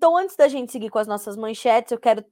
Então, antes da gente seguir com as nossas manchetes, eu quero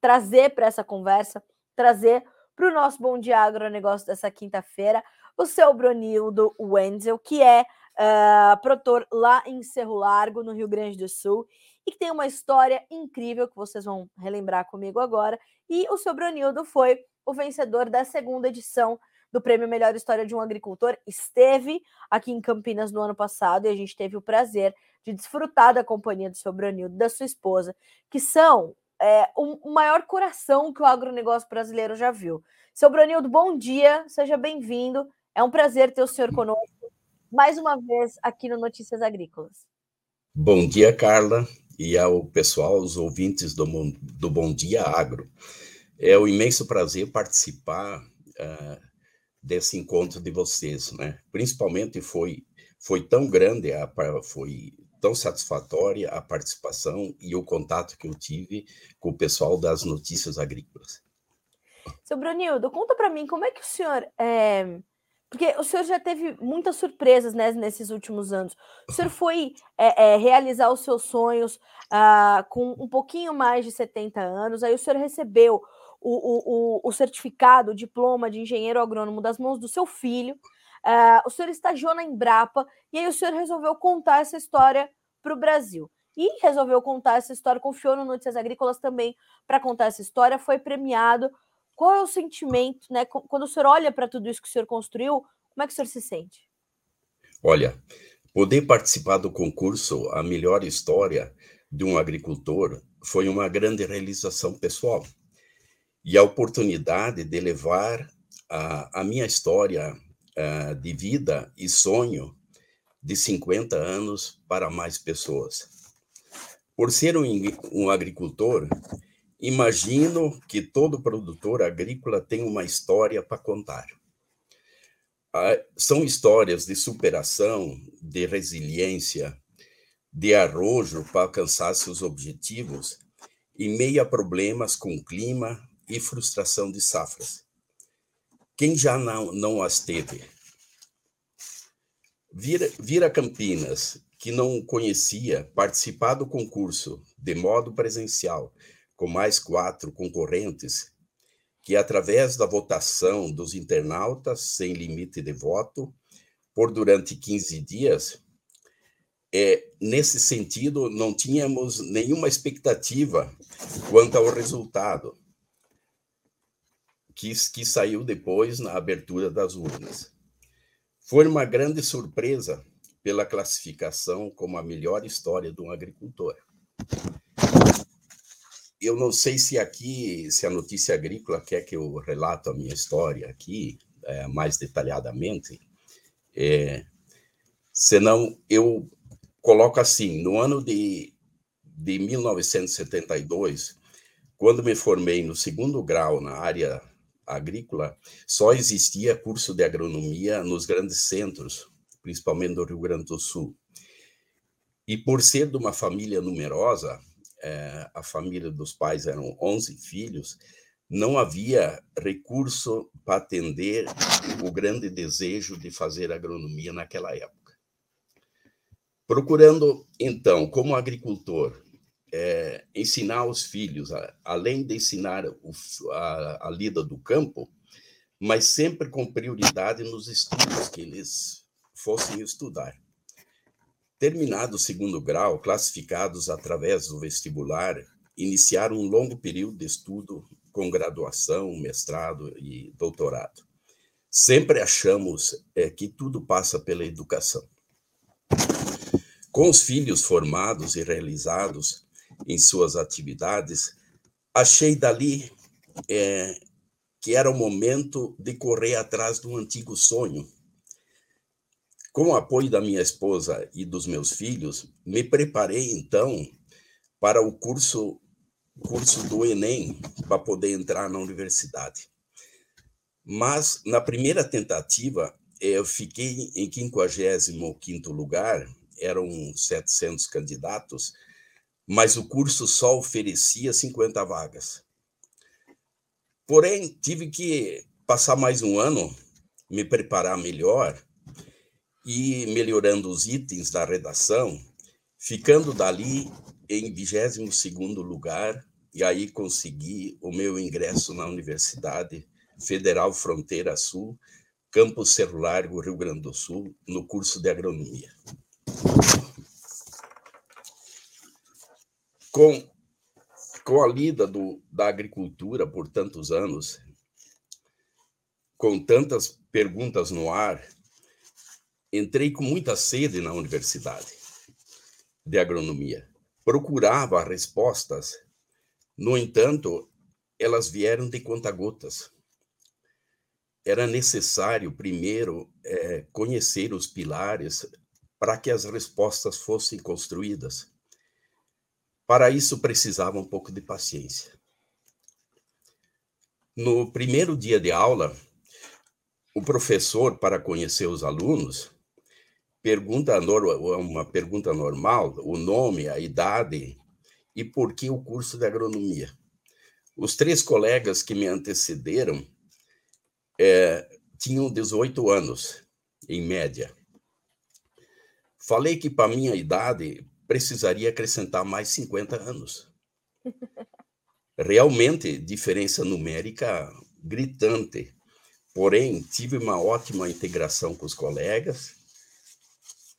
trazer para essa conversa, trazer para o nosso Bom Dia Agronegócio dessa quinta-feira, o seu Bronildo Wenzel, que é uh, lá em Cerro Largo, no Rio Grande do Sul, e que tem uma história incrível que vocês vão relembrar comigo agora. E o seu Bronildo foi o vencedor da segunda edição do Prêmio Melhor História de um Agricultor. Esteve aqui em Campinas no ano passado e a gente teve o prazer de desfrutar da companhia do seu Bronildo e da sua esposa, que são é, o maior coração que o agronegócio brasileiro já viu. Seu Bronildo, bom dia, seja bem-vindo. É um prazer ter o senhor conosco mais uma vez aqui no Notícias Agrícolas. Bom dia, Carla, e ao pessoal, os ouvintes do, do Bom Dia Agro. É um imenso prazer participar uh, desse encontro de vocês, né? Principalmente foi foi tão grande, a, foi tão satisfatória a participação e o contato que eu tive com o pessoal das notícias agrícolas. Seu Brunildo, conta para mim como é que o senhor é, porque o senhor já teve muitas surpresas né, nesses últimos anos. O senhor foi é, é, realizar os seus sonhos ah, com um pouquinho mais de 70 anos, aí o senhor recebeu o, o, o certificado, o diploma de engenheiro agrônomo das mãos do seu filho. Ah, o senhor estagiou na Embrapa e aí o senhor resolveu contar essa história para o Brasil. E resolveu contar essa história, confiou no Notícias Agrícolas também para contar essa história, foi premiado qual é o sentimento, né? Quando o senhor olha para tudo isso que o senhor construiu, como é que o senhor se sente? Olha, poder participar do concurso A Melhor História de um Agricultor foi uma grande realização pessoal. E a oportunidade de levar a, a minha história uh, de vida e sonho de 50 anos para mais pessoas. Por ser um, um agricultor, Imagino que todo produtor agrícola tem uma história para contar. Ah, são histórias de superação, de resiliência, de arrojo para alcançar seus objetivos em meio a problemas com clima e frustração de safras. Quem já não, não as teve? Vira, vira Campinas, que não conhecia, participar do concurso de modo presencial, com mais quatro concorrentes, que, através da votação dos internautas, sem limite de voto, por durante 15 dias, é, nesse sentido, não tínhamos nenhuma expectativa quanto ao resultado, que, que saiu depois na abertura das urnas. Foi uma grande surpresa pela classificação como a melhor história de um agricultor. Eu não sei se aqui, se a notícia agrícola quer que eu relato a minha história aqui é, mais detalhadamente, é, senão eu coloco assim, no ano de, de 1972, quando me formei no segundo grau na área agrícola, só existia curso de agronomia nos grandes centros, principalmente do Rio Grande do Sul. E por ser de uma família numerosa, é, a família dos pais eram 11 filhos, não havia recurso para atender o grande desejo de fazer agronomia naquela época. Procurando, então, como agricultor, é, ensinar os filhos, além de ensinar o, a, a lida do campo, mas sempre com prioridade nos estudos que eles fossem estudar. Terminado o segundo grau, classificados através do vestibular, iniciaram um longo período de estudo com graduação, mestrado e doutorado. Sempre achamos é, que tudo passa pela educação. Com os filhos formados e realizados em suas atividades, achei dali é, que era o momento de correr atrás de um antigo sonho com o apoio da minha esposa e dos meus filhos, me preparei então para o curso curso do Enem para poder entrar na universidade. Mas na primeira tentativa, eu fiquei em 55º lugar, eram 700 candidatos, mas o curso só oferecia 50 vagas. Porém, tive que passar mais um ano, me preparar melhor e melhorando os itens da redação, ficando dali em 22º lugar e aí consegui o meu ingresso na Universidade Federal Fronteira Sul, Campus Celular, Rio Grande do Sul, no curso de agronomia. Com, com a lida do, da agricultura por tantos anos, com tantas perguntas no ar, entrei com muita sede na universidade de agronomia. Procurava respostas, no entanto, elas vieram de conta-gotas. Era necessário, primeiro, é, conhecer os pilares para que as respostas fossem construídas. Para isso, precisava um pouco de paciência. No primeiro dia de aula, o professor, para conhecer os alunos, pergunta uma pergunta normal, o nome, a idade e por que o curso de agronomia. Os três colegas que me antecederam é, tinham 18 anos, em média. Falei que, para minha idade, precisaria acrescentar mais 50 anos. Realmente, diferença numérica gritante. Porém, tive uma ótima integração com os colegas.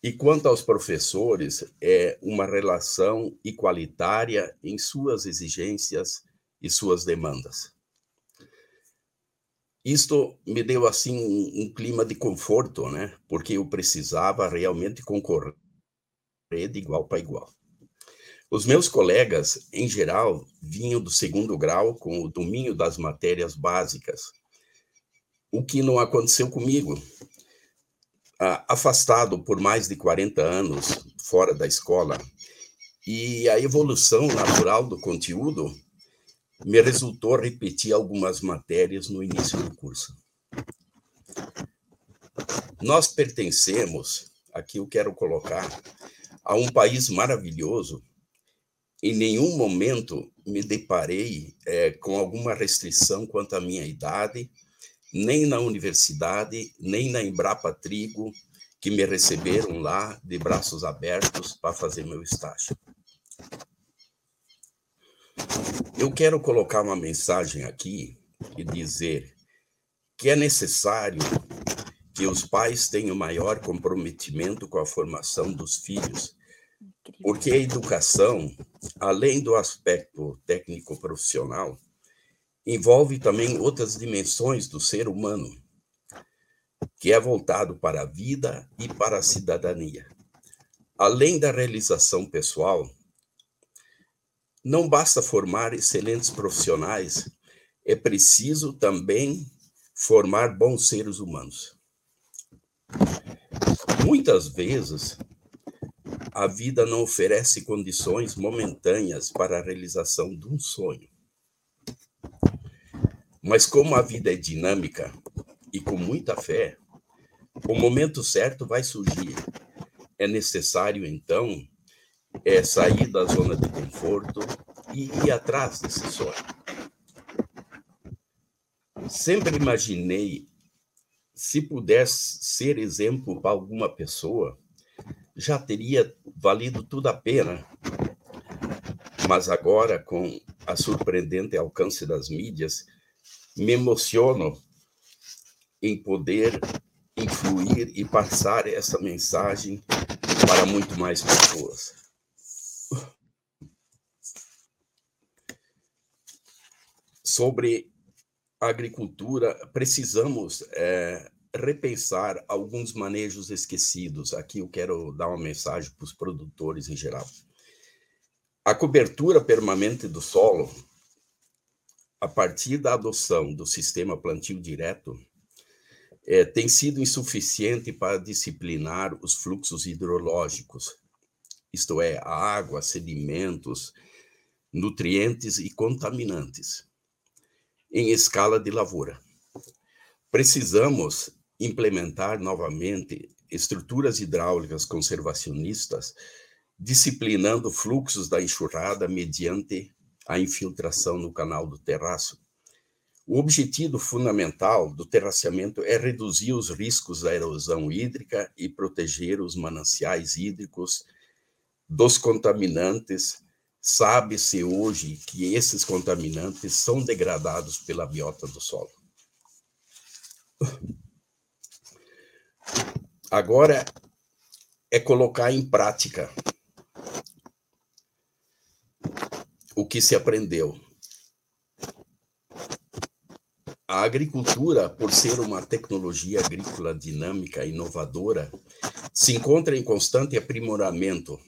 E quanto aos professores, é uma relação igualitária em suas exigências e suas demandas. Isto me deu assim um, clima de conforto, né? Porque eu precisava realmente concorrer de igual para igual. Os meus colegas, em geral, vinham do segundo grau com o domínio das matérias básicas, o que não aconteceu comigo. Afastado por mais de 40 anos fora da escola, e a evolução natural do conteúdo me resultou repetir algumas matérias no início do curso. Nós pertencemos, aqui eu quero colocar, a um país maravilhoso. Em nenhum momento me deparei é, com alguma restrição quanto à minha idade, nem na universidade, nem na Embrapa Trigo, que me receberam lá de braços abertos para fazer meu estágio. Eu quero colocar uma mensagem aqui e dizer que é necessário que os pais tenham maior comprometimento com a formação dos filhos, porque a educação, além do aspecto técnico-profissional, envolve também outras dimensões do ser humano, que é voltado para a vida e para a cidadania. Além da realização pessoal, não basta formar excelentes profissionais, é preciso também formar bons seres humanos. Muitas vezes, a vida não oferece condições momentâneas para a realização de um sonho. Mas como a vida é dinâmica e com muita fé, o momento certo vai surgir. É necessário, então, é sair da zona de conforto e ir atrás desse sonho. Sempre imaginei se pudesse ser exemplo para alguma pessoa, já teria valido tudo a pena. Mas agora, com a surpreendente alcance das mídias, me emociono em poder influir e passar essa mensagem para muito mais pessoas. sobre agricultura, precisamos é, repensar alguns manejos esquecidos. Aqui eu quero dar uma mensagem para os produtores em geral. A cobertura permanente do solo, a partir da adoção do sistema plantio direto, é, tem sido insuficiente para disciplinar os fluxos hidrológicos, isto é, a água, sedimentos, nutrientes e contaminantes em escala de lavoura. Precisamos implementar novamente estruturas hidráulicas conservacionistas, disciplinando fluxos da enxurrada mediante a infiltração no canal do terraço. O objetivo fundamental do terraceamento é reduzir os riscos da erosão hídrica e proteger os mananciais hídricos dos contaminantes Sabe-se hoje que esses contaminantes são degradados pela biota do solo. Agora é colocar em prática o que se aprendeu. A agricultura, por ser uma tecnologia agrícola dinâmica e inovadora, se encontra em constante aprimoramento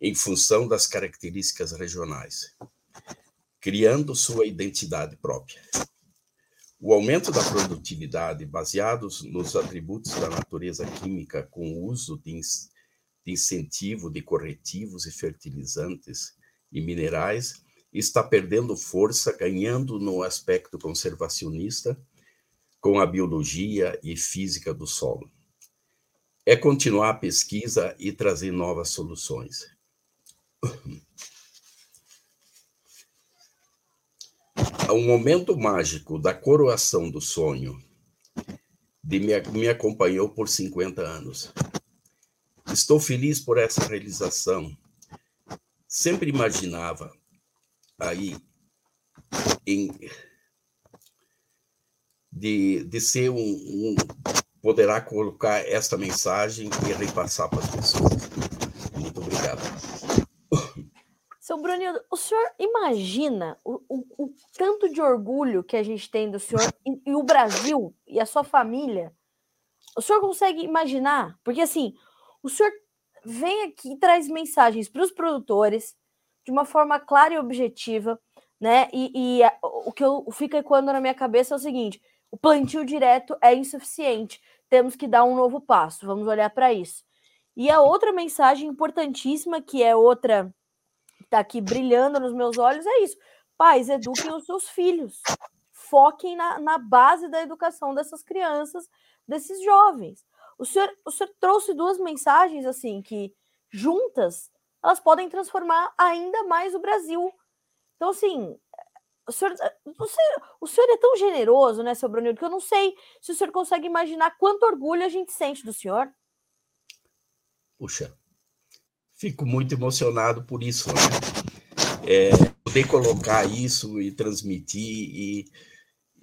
em função das características regionais, criando sua identidade própria. O aumento da produtividade, baseados nos atributos da natureza química, com o uso de, de incentivo de corretivos e fertilizantes e minerais, está perdendo força, ganhando no aspecto conservacionista, com a biologia e física do solo. É continuar a pesquisa e trazer novas soluções. O momento mágico da coroação do sonho de me, me acompanhou por 50 anos. Estou feliz por essa realização. Sempre imaginava aí em, de, de ser um, um poderá colocar esta mensagem e repassar para as pessoas. Muito obrigado. Seu Brunildo, o senhor imagina o, o, o, tanto de orgulho que a gente tem do senhor e, e, o Brasil e a sua família? O senhor consegue imaginar? Porque assim, o senhor vem aqui e traz mensagens para os produtores de uma forma clara e objetiva, né? E, e a, o que eu, fica ecoando na minha cabeça é o seguinte: o plantio direto é insuficiente. Temos que dar um novo passo. Vamos olhar para isso. E a outra mensagem importantíssima, que é outra está aqui brilhando nos meus olhos é isso. Pais, eduquem os seus filhos. Foquem na, na base da educação dessas crianças, desses jovens. O senhor, o senhor trouxe duas mensagens assim que juntas elas podem transformar ainda mais o Brasil. Então, assim, o senhor, o senhor, o senhor é tão generoso, né, seu Brunildo, que eu não sei se o senhor consegue imaginar quanto orgulho a gente sente do senhor. Puxa, fico muito emocionado por isso, né? É, poder colocar isso e transmitir e,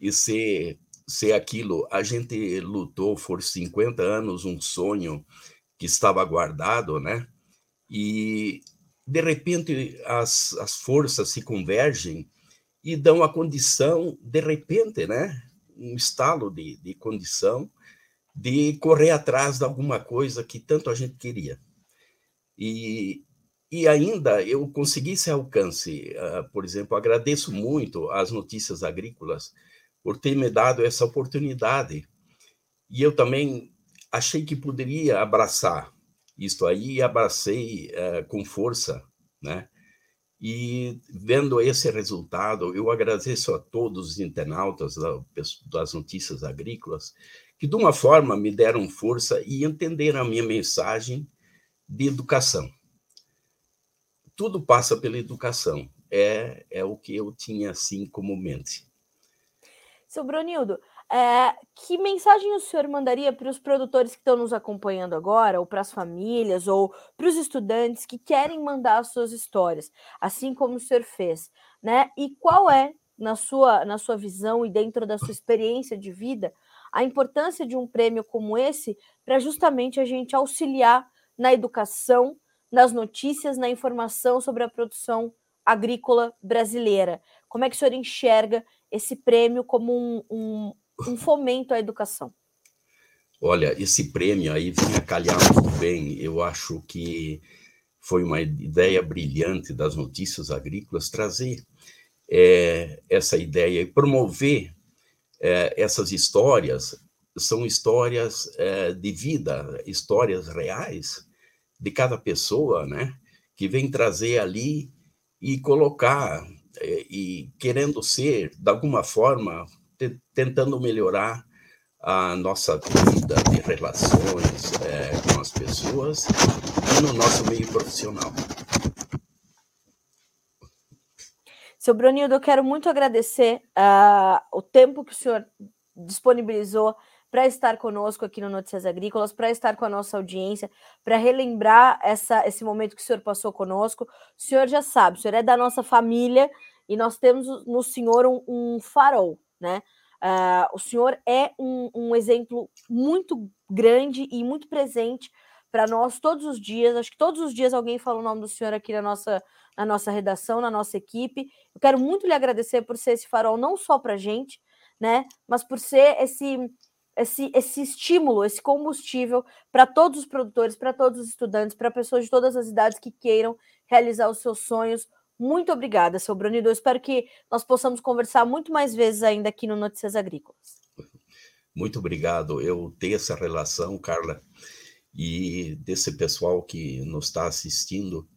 e ser, ser aquilo. A gente lutou por 50 anos um sonho que estava guardado, né? E de repente as, as forças se convergem e dão a condição, de repente, né? Um estalo de, de condição de correr atrás de alguma coisa que tanto a gente queria. E, e ainda eu consegui esse alcance. Uh, por exemplo, agradeço muito às notícias agrícolas por ter me dado essa oportunidade. E eu também achei que poderia abraçar isto aí e abracei uh, com força, né? E vendo esse resultado, eu agradeço a todos os internautas das notícias agrícolas que, de uma forma, me deram força e entenderam a minha mensagem de educação. Tudo passa pela educação. É, é o que eu tinha assim como mente. Seu Brunildo, é, que mensagem o senhor mandaria para os produtores que estão nos acompanhando agora, ou para as famílias, ou para os estudantes que querem mandar as suas histórias, assim como o senhor fez, né? E qual é, na sua, na sua visão e dentro da sua experiência de vida, a importância de um prêmio como esse para justamente a gente auxiliar na educação, nas notícias, na informação sobre a produção agrícola brasileira. Como é que o senhor enxerga esse prêmio como um, um, um fomento à educação? Olha, esse prêmio aí vinha calhar muito bem. Eu acho que foi uma ideia brilhante das notícias agrícolas trazer é, essa ideia e promover é, essas histórias. São histórias é, de vida, histórias reais, de cada pessoa, né? Que vem trazer ali e colocar eh, e querendo ser, de alguma forma, tentando melhorar a nossa vida de relações é, com as pessoas e no nosso meio profissional. Seu Brunildo, eu quero muito agradecer uh, o tempo que o senhor disponibilizou para estar conosco aqui no Notícias Agrícolas, para estar com a nossa audiência, para relembrar essa, esse momento que o senhor passou conosco. O senhor já sabe, o senhor é da nossa família e nós temos no senhor um, um farol, né? Uh, o senhor é um, um exemplo muito grande e muito presente para nós todos os dias. Acho que todos os dias alguém fala o nome do senhor aqui na nossa, na nossa redação, na nossa equipe. Eu quero muito lhe agradecer por ser esse farol, não só para a gente, né? Mas por ser esse, esse, esse estímulo, esse combustível para todos os produtores, para todos os estudantes, para pessoas de todas as idades que queiram realizar os seus sonhos. Muito obrigada, seu Brunido. Eu espero que nós possamos conversar muito mais vezes ainda aqui no Notícias Agrícolas. Muito obrigado. Eu tenho essa relação, Carla, e desse pessoal que nos está assistindo.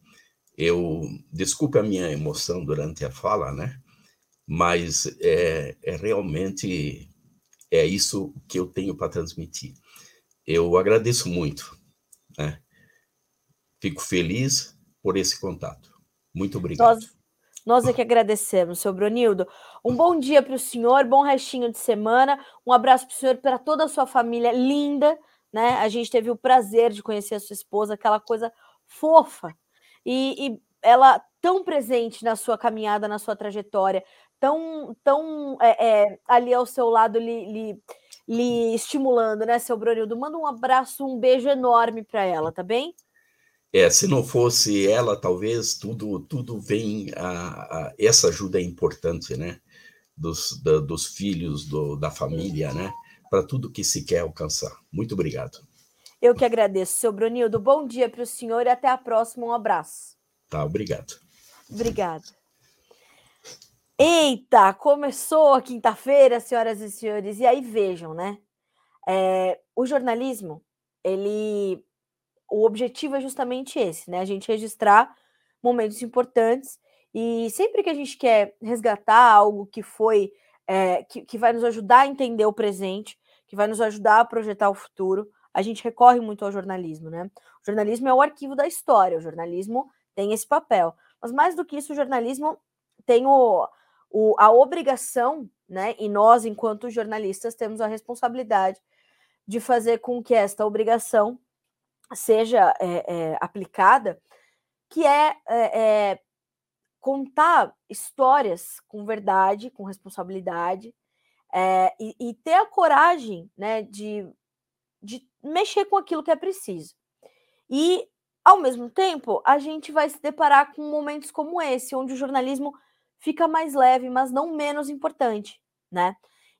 Eu desculpe a minha emoção durante a fala, né? Mas é, é realmente é isso que eu tenho para transmitir. Eu agradeço muito, né? Fico feliz por esse contato. Muito obrigado. Nós, nós é que agradecemos, seu Bronildo. Um bom dia para o senhor, bom restinho de semana. Um abraço para o senhor, para toda a sua família linda. Né? A gente teve o prazer de conhecer a sua esposa, aquela coisa fofa. E, e ela tão presente na sua caminhada, na sua trajetória, tão, tão é, é, ali ao seu lado, lhe, lhe, lhe estimulando, né, seu Bronildo? Manda um abraço, um beijo enorme para ela, tá bem? É, se não fosse ela, talvez tudo tudo vem a, a essa ajuda é importante, né? Dos, da, dos filhos, do, da família, né? Para tudo que se quer alcançar. Muito obrigado. Eu que agradeço, seu Brunildo. Bom dia para o senhor e até a próxima. Um abraço. Tá, obrigado. Obrigado. Eita, começou a quinta-feira, senhoras e senhores. E aí vejam, né? É, o jornalismo, ele o objetivo é justamente esse, né? A gente registrar momentos importantes e sempre que a gente quer resgatar algo que foi é, que, que vai nos ajudar a entender o presente, que vai nos ajudar a projetar o futuro, a gente recorre muito ao jornalismo, né? O jornalismo é o arquivo da história, o jornalismo tem esse papel. Mas mais do que isso, o jornalismo tem o, o, a obrigação, né? E nós, enquanto jornalistas, temos a responsabilidade de fazer com que esta obrigação seja é, é, aplicada, que é, é, contar histórias com verdade, com responsabilidade, e, e, ter a coragem né, de, de mexer com aquilo que é preciso. E, ao mesmo tempo, a gente vai se deparar com momentos como esse, onde o jornalismo fica mais leve, mas não menos importante, né?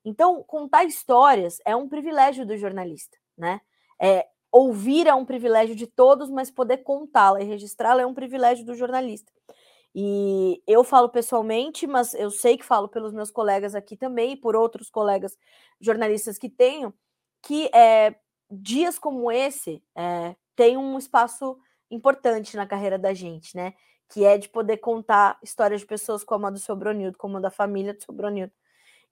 Então, contar histórias é um privilégio do jornalista, né? É, ouvir é um privilégio de todos, mas poder contá-la e registrá-la é um privilégio do jornalista. E eu falo pessoalmente, mas eu sei que falo pelos meus colegas aqui também e por outros colegas jornalistas que tenho, que é, dias como esse é, tem um espaço importante na carreira da gente, né? Que é de poder contar histórias de pessoas como a do seu Bronildo, como a da família do seu Bronildo.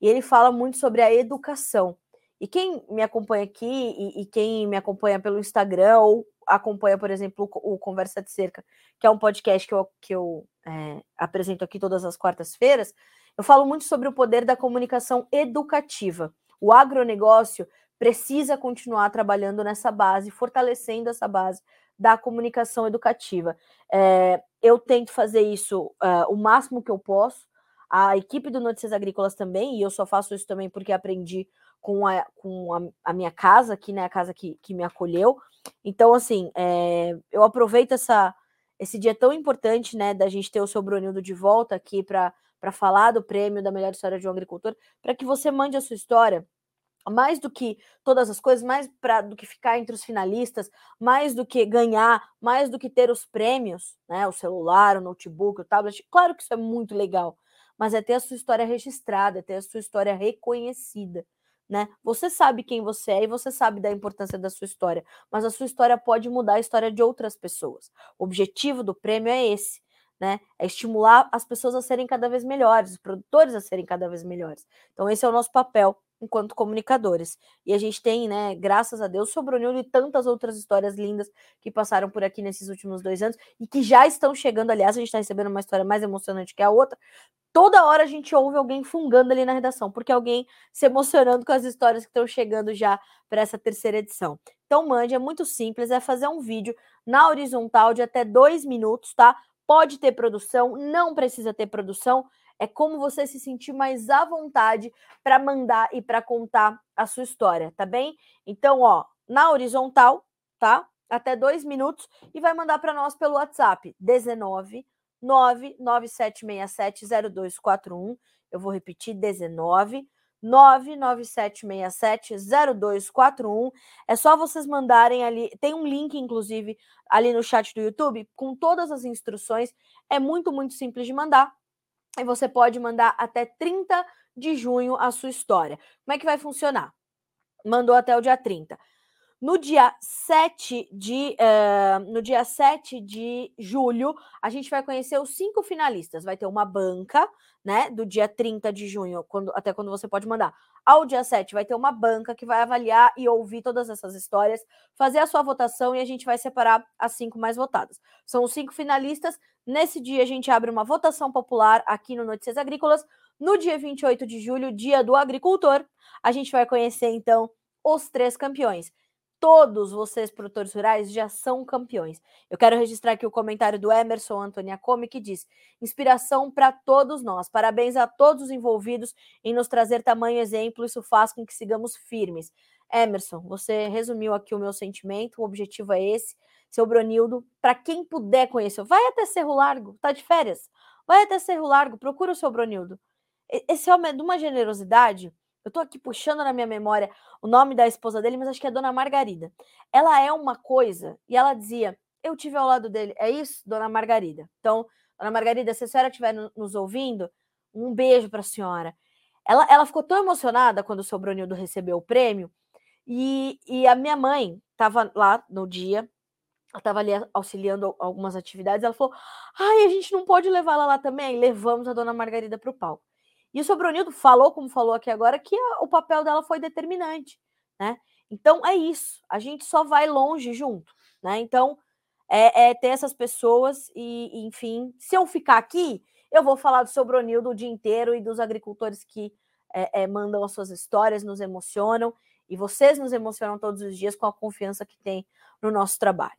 E ele fala muito sobre a educação. E quem me acompanha aqui e, e, quem me acompanha pelo Instagram ou acompanha, por exemplo, o, Conversa de Cerca, que é um podcast que eu, que eu é, apresento aqui todas as quartas-feiras, eu falo muito sobre o poder da comunicação educativa. O agronegócio precisa continuar trabalhando nessa base, fortalecendo essa base da comunicação educativa. É, eu tento fazer isso uh, o máximo que eu posso. A equipe do Notícias Agrícolas também, e eu só faço isso também porque aprendi com a, com a, a, minha casa aqui, né? A casa que, que me acolheu. Então, assim, é, eu aproveito essa, esse dia tão importante, né? Da gente ter o seu Brunildo de volta aqui para falar do prêmio da melhor história de um agricultor, para que você mande a sua história. Mais do que todas as coisas, mais pra, do que ficar entre os finalistas, mais do que ganhar, mais do que ter os prêmios, né? O celular, o notebook, o tablet. Claro que isso é muito legal, mas é ter a sua história registrada, é ter a sua história reconhecida né? Você sabe quem você é e você sabe da importância da sua história, mas a sua história pode mudar a história de outras pessoas. O objetivo do prêmio é esse, né? É estimular as pessoas a serem cada vez melhores, os produtores a serem cada vez melhores. Então esse é o nosso papel enquanto comunicadores. E a gente tem, né, graças a Deus, Sobronildo e tantas outras histórias lindas que passaram por aqui nesses últimos dois anos e que já estão chegando. Aliás, a gente está recebendo uma história mais emocionante que a outra. Toda hora a gente ouve alguém fungando ali na redação, porque alguém se emocionando com as histórias que estão chegando já para essa terceira edição. Então, mande, é muito simples, é fazer um vídeo na horizontal de até dois minutos, tá? Pode ter produção, não precisa ter produção, é como você se sentir mais à vontade para mandar e para contar a sua história, tá bem? Então, ó, na horizontal, tá? Até dois minutos e vai mandar para nós pelo WhatsApp 19 997670241. Eu vou repetir 19 997670241. É só vocês mandarem ali, tem um link inclusive ali no chat do YouTube com todas as instruções. É muito muito simples de mandar. E você pode mandar até 30 de junho a sua história. Como é que vai funcionar? Mandou até o dia 30. No dia 7 de, uh, no dia 7 de julho, a gente vai conhecer os cinco finalistas. Vai ter uma banca, né? Do dia 30 de junho, quando, até quando você pode mandar. Ao dia 7, vai ter uma banca que vai avaliar e ouvir todas essas histórias, fazer a sua votação e a gente vai separar as cinco mais votadas. São os cinco finalistas. Nesse dia, a gente abre uma votação popular aqui no Notícias Agrícolas. No dia 28 de julho, dia do agricultor, a gente vai conhecer então os três campeões todos vocês, produtores rurais, já são campeões. Eu quero registrar aqui o comentário do Emerson Antoniacomi, que diz: inspiração para todos nós. Parabéns a todos os envolvidos em nos trazer tamanho exemplo. Isso faz com que sigamos firmes. Emerson, você resumiu aqui o meu sentimento. O objetivo é esse. Seu Bronildo, para quem puder conhecer, vai até Cerro Largo, tá de férias. Vai até Cerro Largo, procura o seu Bronildo. Esse homem é de uma generosidade eu tô aqui puxando na minha memória o nome da esposa dele, mas acho que é Dona Margarida. Ela é uma coisa, e ela dizia: Eu tive ao lado dele. É isso, Dona Margarida. Então, Dona Margarida, se a senhora estiver nos ouvindo, um beijo para a senhora. Ela, ela ficou tão emocionada quando o seu Brunildo recebeu o prêmio, e, e a minha mãe estava lá no dia, ela estava ali auxiliando algumas atividades, ela falou: Ai, a gente não pode levar ela lá também? Levamos a Dona Margarida para o palco. E o Sobronildo falou, como falou aqui agora, que o papel dela foi determinante, né? Então é isso, a gente só vai longe junto, né? Então é, é ter essas pessoas e, enfim, se eu ficar aqui, eu vou falar do Sobronildo o dia inteiro e dos agricultores que é, é, mandam as suas histórias, nos emocionam e vocês nos emocionam todos os dias com a confiança que tem no nosso trabalho.